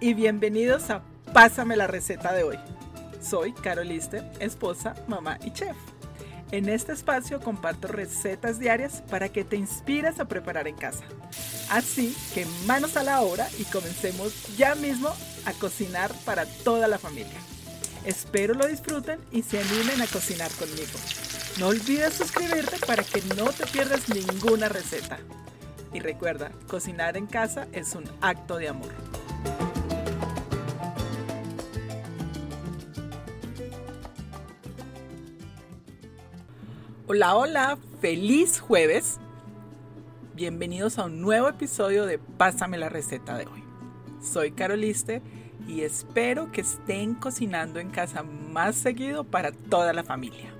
y bienvenidos a Pásame la receta de hoy. Soy Caroliste, esposa, mamá y chef. En este espacio comparto recetas diarias para que te inspires a preparar en casa. Así que manos a la obra y comencemos ya mismo a cocinar para toda la familia. Espero lo disfruten y se animen a cocinar conmigo. No olvides suscribirte para que no te pierdas ninguna receta. Y recuerda, cocinar en casa es un acto de amor. Hola, hola, feliz jueves. Bienvenidos a un nuevo episodio de Pásame la receta de hoy. Soy Caroliste y espero que estén cocinando en casa más seguido para toda la familia.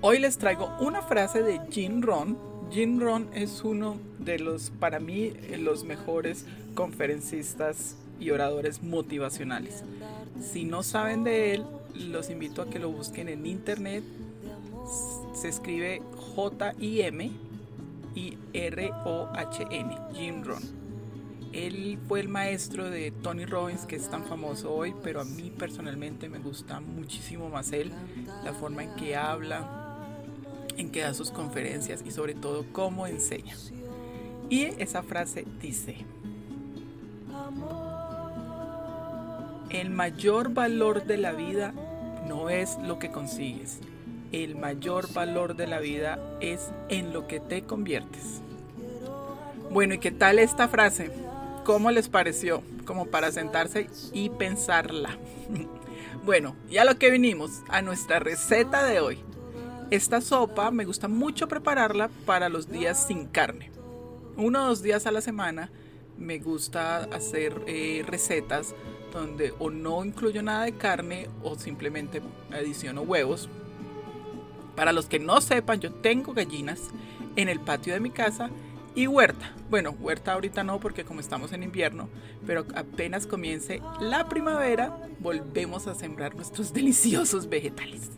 Hoy les traigo una frase de Jim Ron. Jim Ron es uno de los, para mí, los mejores conferencistas y oradores motivacionales. Si no saben de él, los invito a que lo busquen en internet se escribe J-I-M y R-O-H-N, Jim Ron. Él fue el maestro de Tony Robbins, que es tan famoso hoy, pero a mí personalmente me gusta muchísimo más él, la forma en que habla, en que da sus conferencias y sobre todo cómo enseña. Y esa frase dice, el mayor valor de la vida no es lo que consigues, el mayor valor de la vida es en lo que te conviertes. Bueno, ¿y qué tal esta frase? ¿Cómo les pareció? Como para sentarse y pensarla. bueno, ya lo que vinimos, a nuestra receta de hoy. Esta sopa me gusta mucho prepararla para los días sin carne. Uno o dos días a la semana me gusta hacer eh, recetas donde o no incluyo nada de carne o simplemente adiciono huevos para los que no sepan, yo tengo gallinas en el patio de mi casa y huerta. Bueno, huerta ahorita no porque como estamos en invierno, pero apenas comience la primavera, volvemos a sembrar nuestros deliciosos vegetales.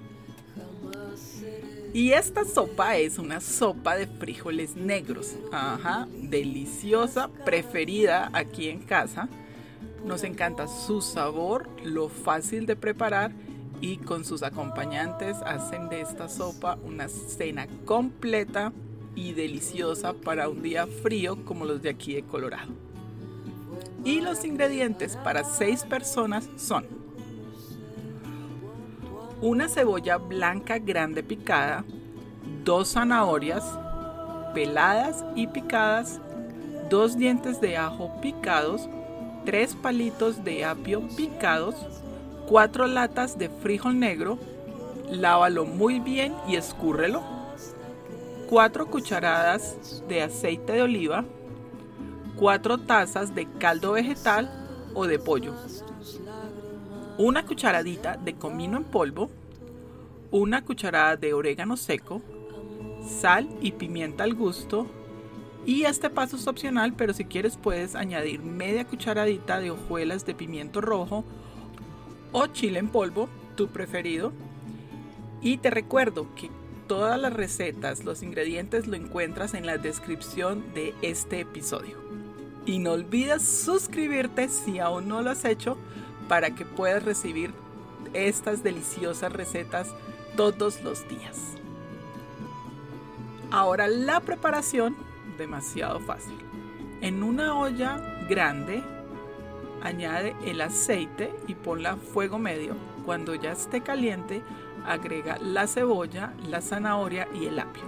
Y esta sopa es una sopa de frijoles negros. Ajá, deliciosa, preferida aquí en casa. Nos encanta su sabor, lo fácil de preparar y con sus acompañantes hacen de esta sopa una cena completa y deliciosa para un día frío como los de aquí de Colorado. Y los ingredientes para 6 personas son una cebolla blanca grande picada, dos zanahorias peladas y picadas, dos dientes de ajo picados, tres palitos de apio picados, 4 latas de frijol negro, lávalo muy bien y escúrrelo. 4 cucharadas de aceite de oliva, 4 tazas de caldo vegetal o de pollo, una cucharadita de comino en polvo, una cucharada de orégano seco, sal y pimienta al gusto. Y este paso es opcional, pero si quieres puedes añadir media cucharadita de hojuelas de pimiento rojo o chile en polvo, tu preferido. Y te recuerdo que todas las recetas, los ingredientes lo encuentras en la descripción de este episodio. Y no olvides suscribirte si aún no lo has hecho para que puedas recibir estas deliciosas recetas todos los días. Ahora la preparación, demasiado fácil. En una olla grande Añade el aceite y ponla a fuego medio. Cuando ya esté caliente, agrega la cebolla, la zanahoria y el apio.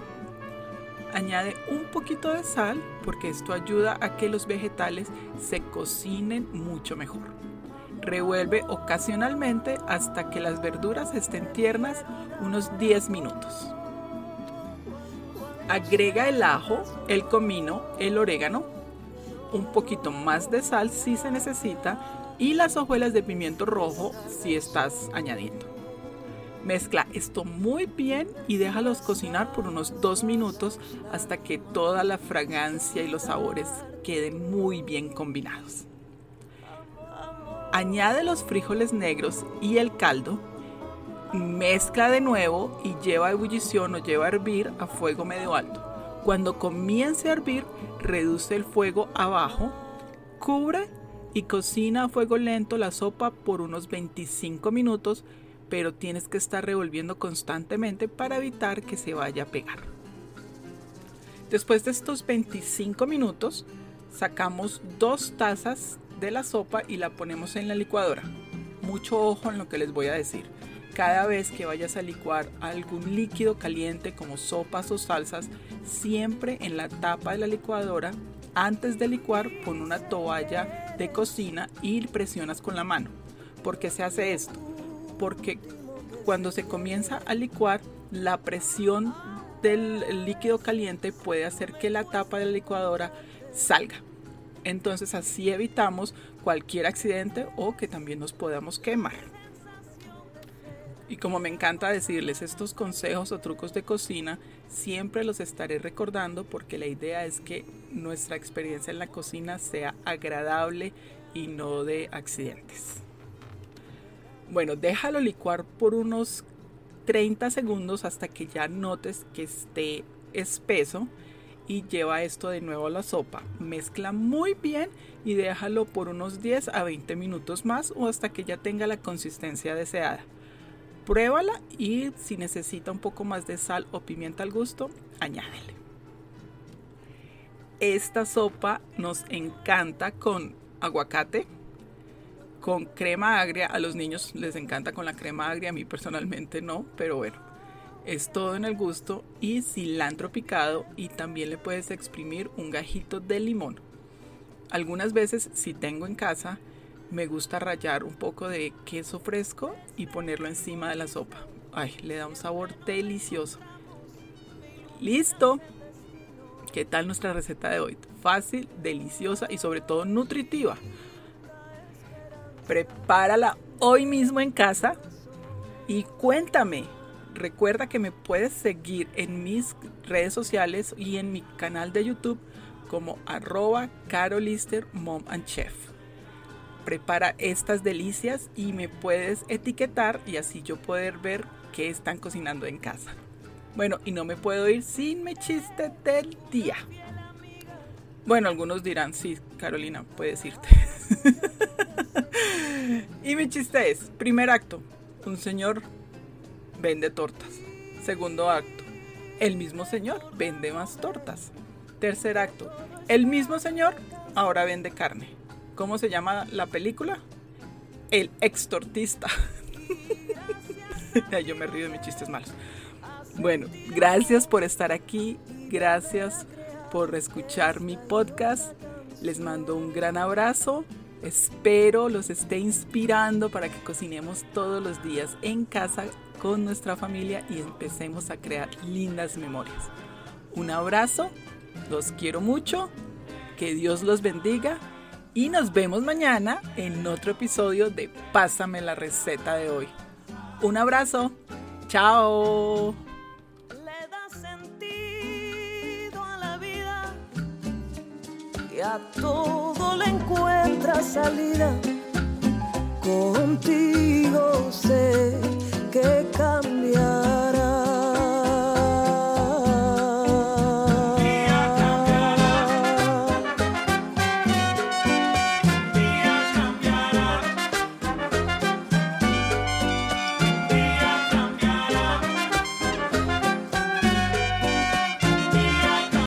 Añade un poquito de sal porque esto ayuda a que los vegetales se cocinen mucho mejor. Revuelve ocasionalmente hasta que las verduras estén tiernas unos 10 minutos. Agrega el ajo, el comino, el orégano un poquito más de sal si se necesita y las hojuelas de pimiento rojo si estás añadiendo. Mezcla esto muy bien y déjalos cocinar por unos dos minutos hasta que toda la fragancia y los sabores queden muy bien combinados. Añade los frijoles negros y el caldo, mezcla de nuevo y lleva a ebullición o lleva a hervir a fuego medio alto. Cuando comience a hervir, reduce el fuego abajo, cubre y cocina a fuego lento la sopa por unos 25 minutos, pero tienes que estar revolviendo constantemente para evitar que se vaya a pegar. Después de estos 25 minutos, sacamos dos tazas de la sopa y la ponemos en la licuadora. Mucho ojo en lo que les voy a decir. Cada vez que vayas a licuar algún líquido caliente como sopas o salsas, siempre en la tapa de la licuadora, antes de licuar, pon una toalla de cocina y presionas con la mano. ¿Por qué se hace esto? Porque cuando se comienza a licuar, la presión del líquido caliente puede hacer que la tapa de la licuadora salga. Entonces así evitamos cualquier accidente o que también nos podamos quemar. Y como me encanta decirles estos consejos o trucos de cocina, siempre los estaré recordando porque la idea es que nuestra experiencia en la cocina sea agradable y no de accidentes. Bueno, déjalo licuar por unos 30 segundos hasta que ya notes que esté espeso y lleva esto de nuevo a la sopa. Mezcla muy bien y déjalo por unos 10 a 20 minutos más o hasta que ya tenga la consistencia deseada. Pruébala y si necesita un poco más de sal o pimienta al gusto, añádele. Esta sopa nos encanta con aguacate, con crema agria. A los niños les encanta con la crema agria, a mí personalmente no, pero bueno, es todo en el gusto. Y cilantro picado y también le puedes exprimir un gajito de limón. Algunas veces, si tengo en casa, me gusta rallar un poco de queso fresco y ponerlo encima de la sopa. Ay, le da un sabor delicioso. ¡Listo! ¿Qué tal nuestra receta de hoy? Fácil, deliciosa y sobre todo nutritiva. Prepárala hoy mismo en casa y cuéntame. Recuerda que me puedes seguir en mis redes sociales y en mi canal de YouTube como arroba carolister mom and chef prepara estas delicias y me puedes etiquetar y así yo poder ver qué están cocinando en casa. Bueno, y no me puedo ir sin mi chiste del día. Bueno, algunos dirán, sí, Carolina, puedes irte. y mi chiste es, primer acto, un señor vende tortas. Segundo acto, el mismo señor vende más tortas. Tercer acto, el mismo señor ahora vende carne. ¿Cómo se llama la película? El extortista. Yo me río de mis chistes malos. Bueno, gracias por estar aquí. Gracias por escuchar mi podcast. Les mando un gran abrazo. Espero los esté inspirando para que cocinemos todos los días en casa con nuestra familia y empecemos a crear lindas memorias. Un abrazo, los quiero mucho, que Dios los bendiga y nos vemos mañana en otro episodio de Pásame la receta de hoy. Un abrazo. Chao. Le da sentido a la vida y a todo le encuentra salida. Contigo sé